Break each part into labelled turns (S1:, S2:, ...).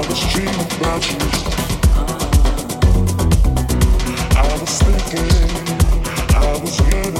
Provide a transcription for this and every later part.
S1: I was thinking, I was yearning.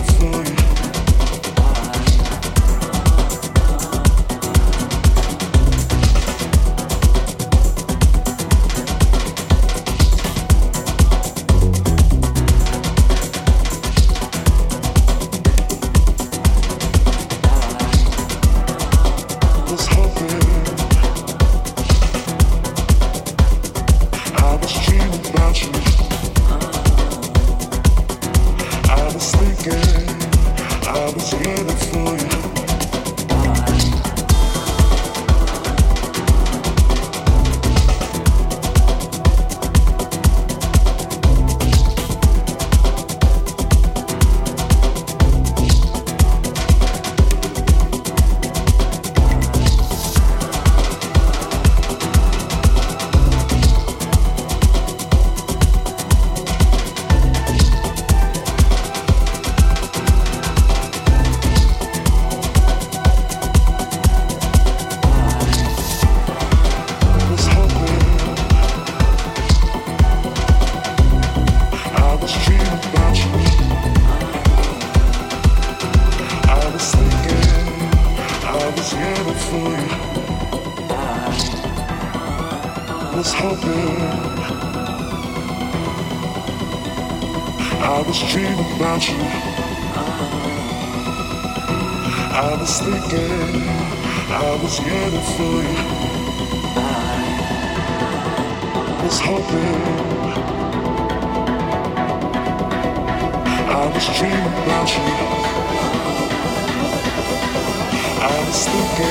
S1: porque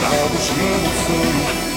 S1: tá buscando o sonho.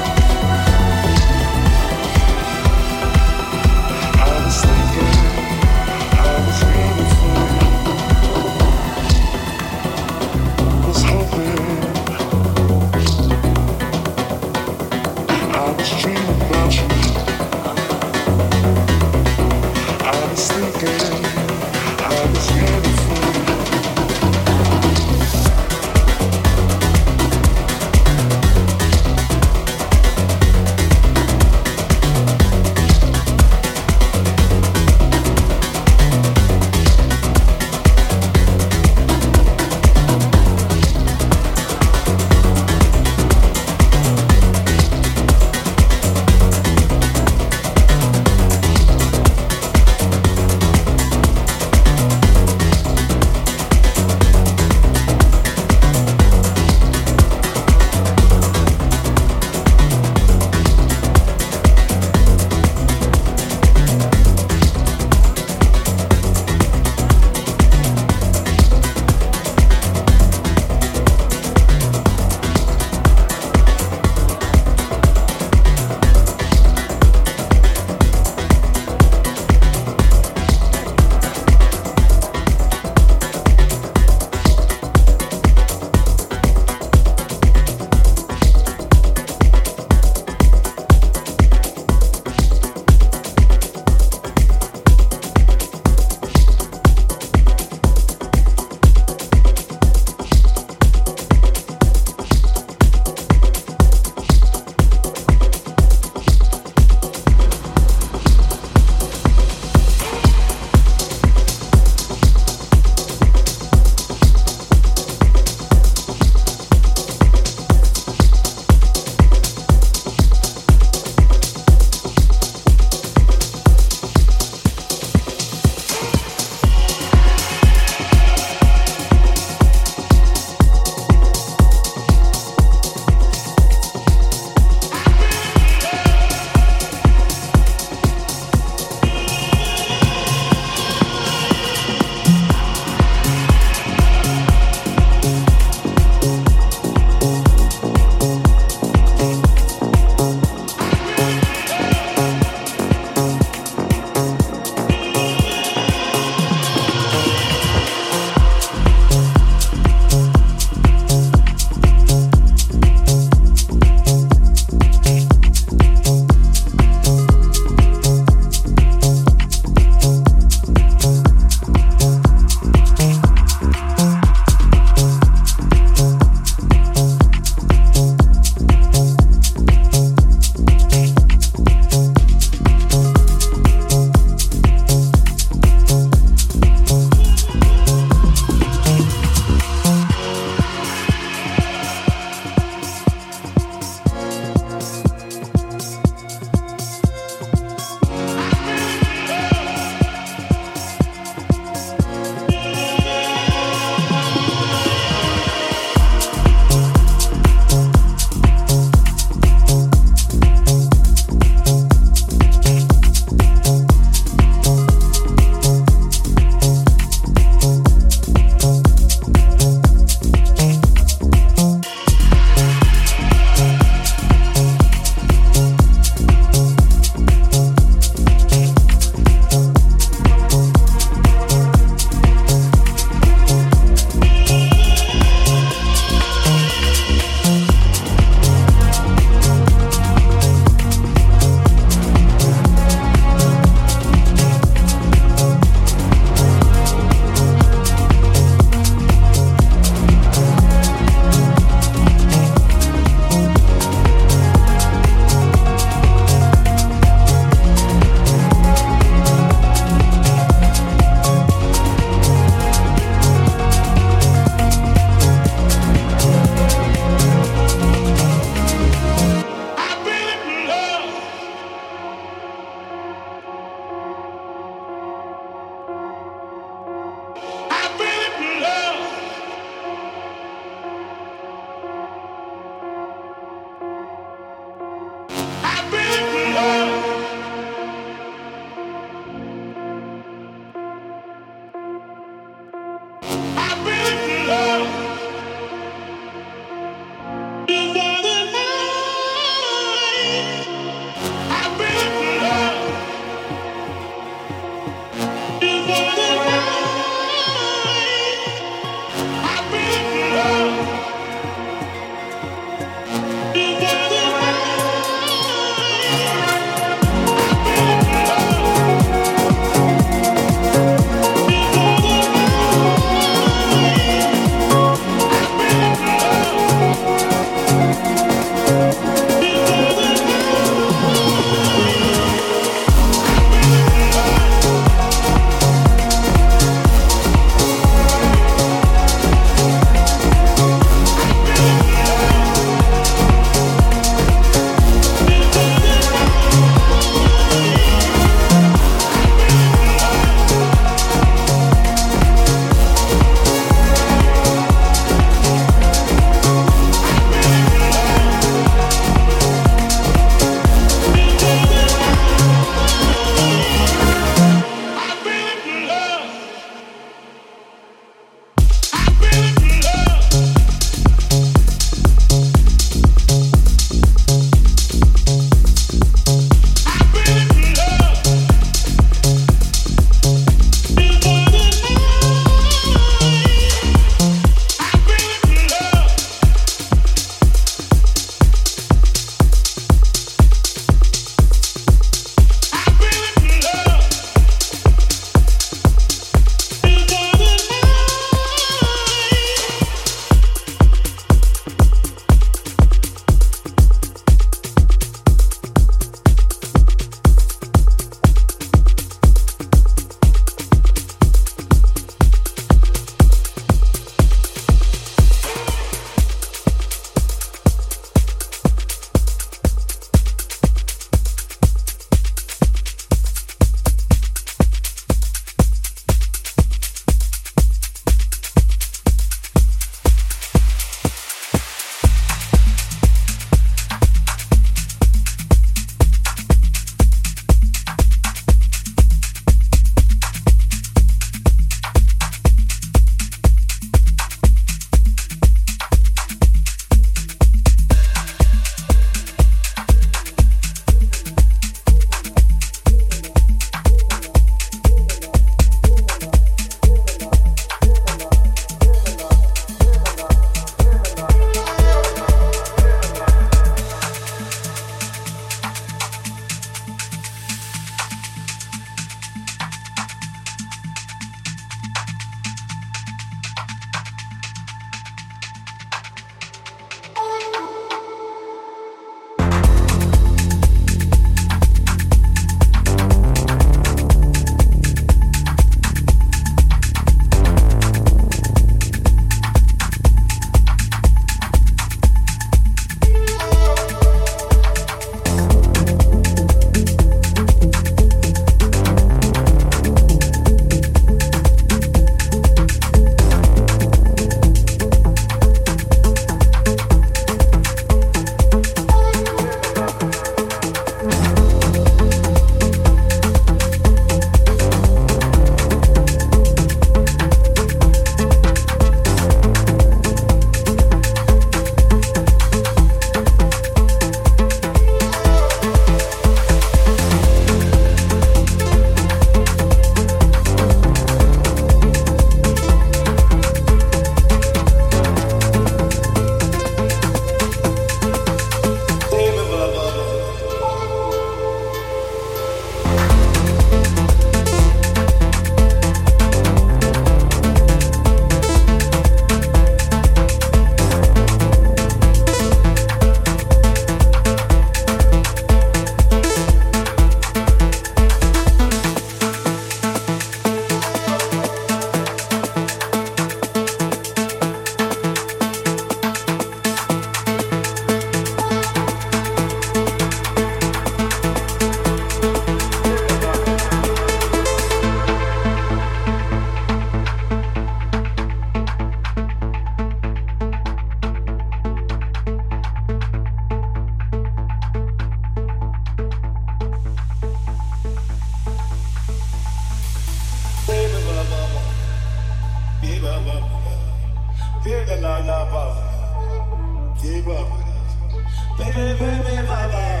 S2: Baby, baby, bye bye.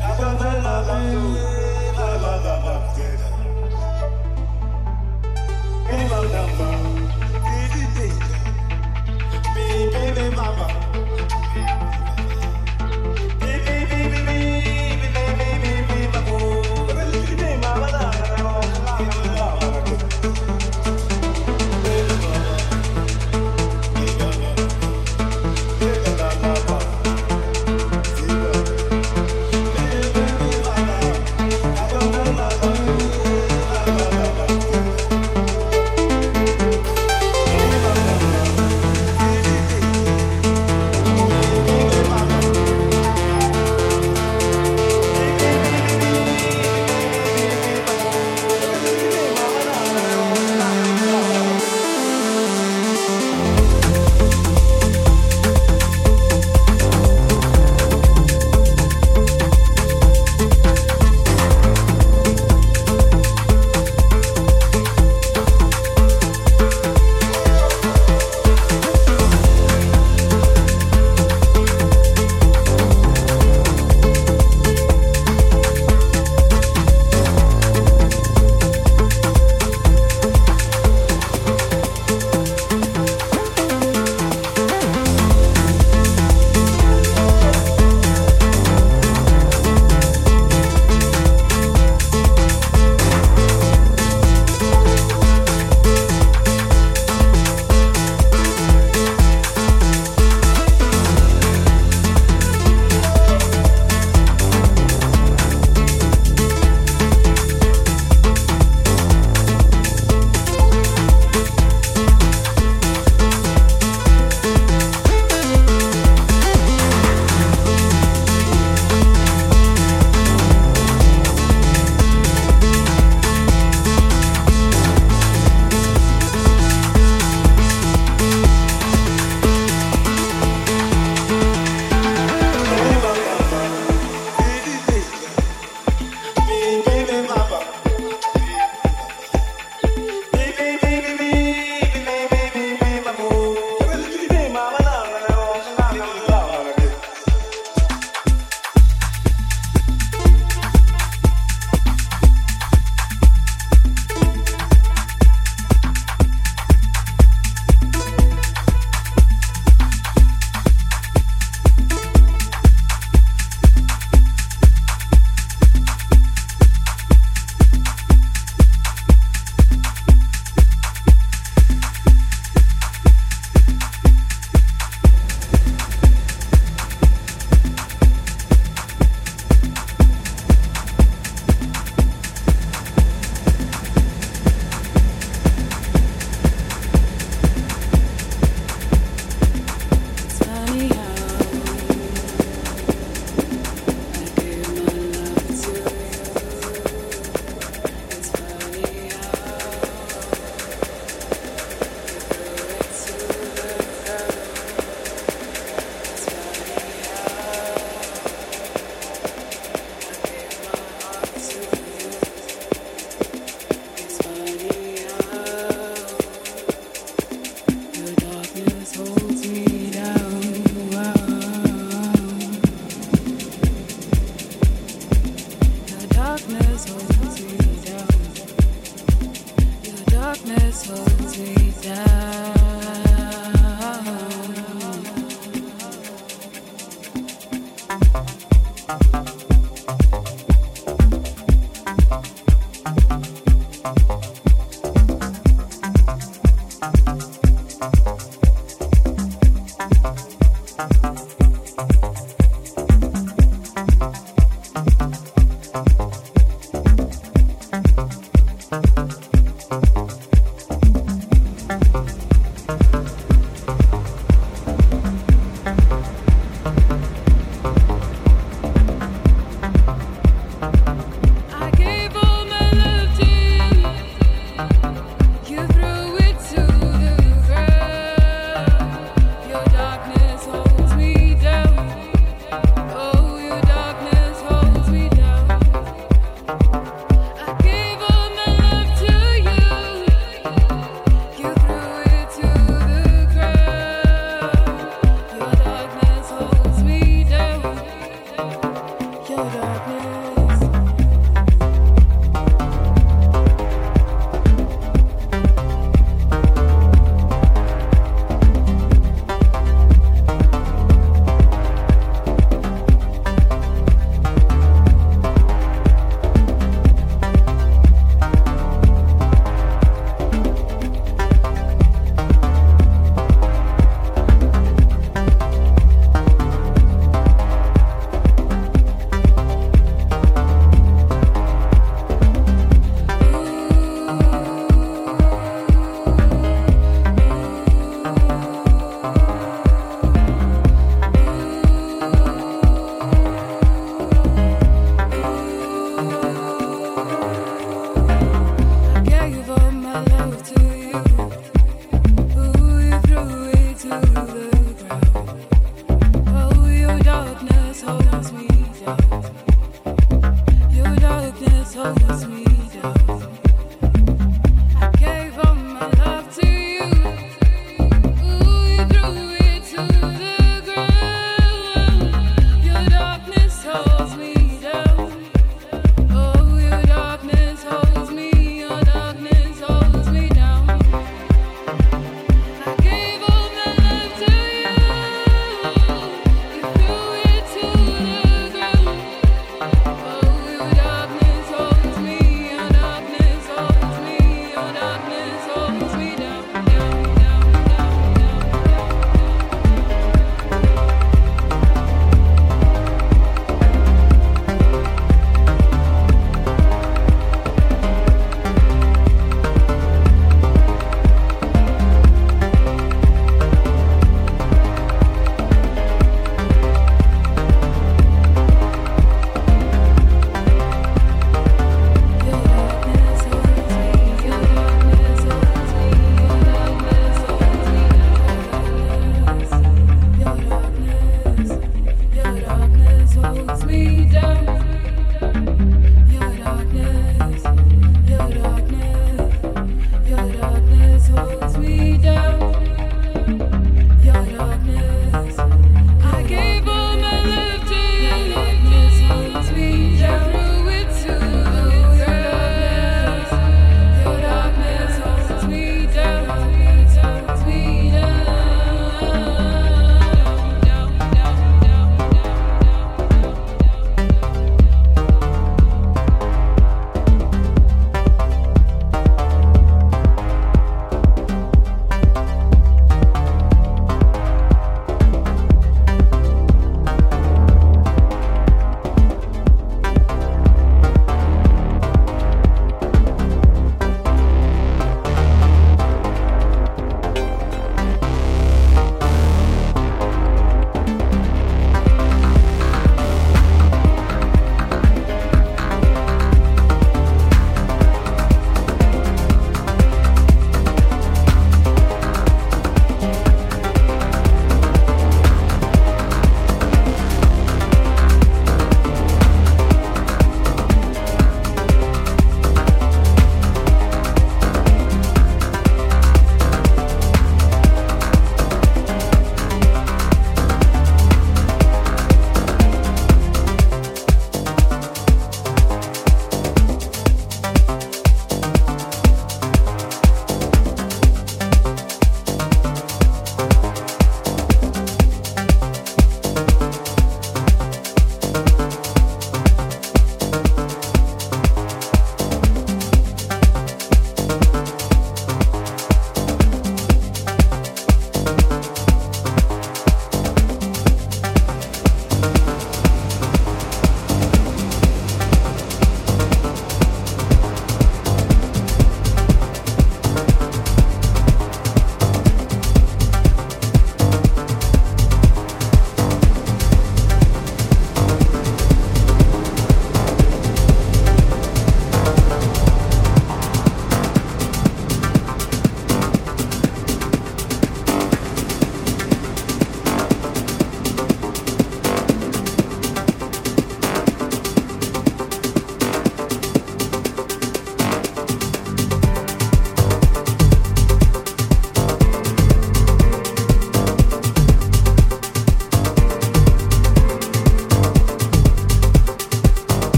S2: Bye bye, bye bye. Bye.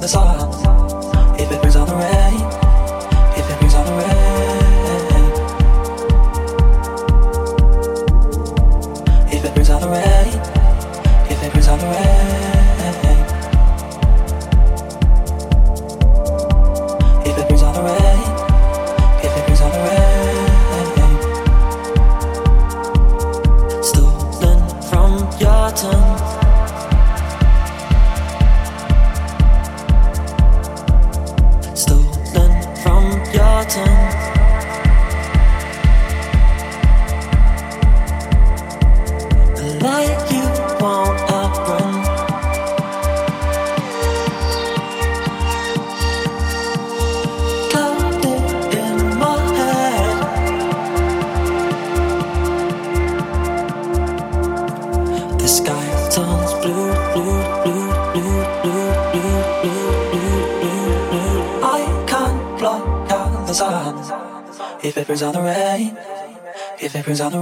S1: the all. seconds on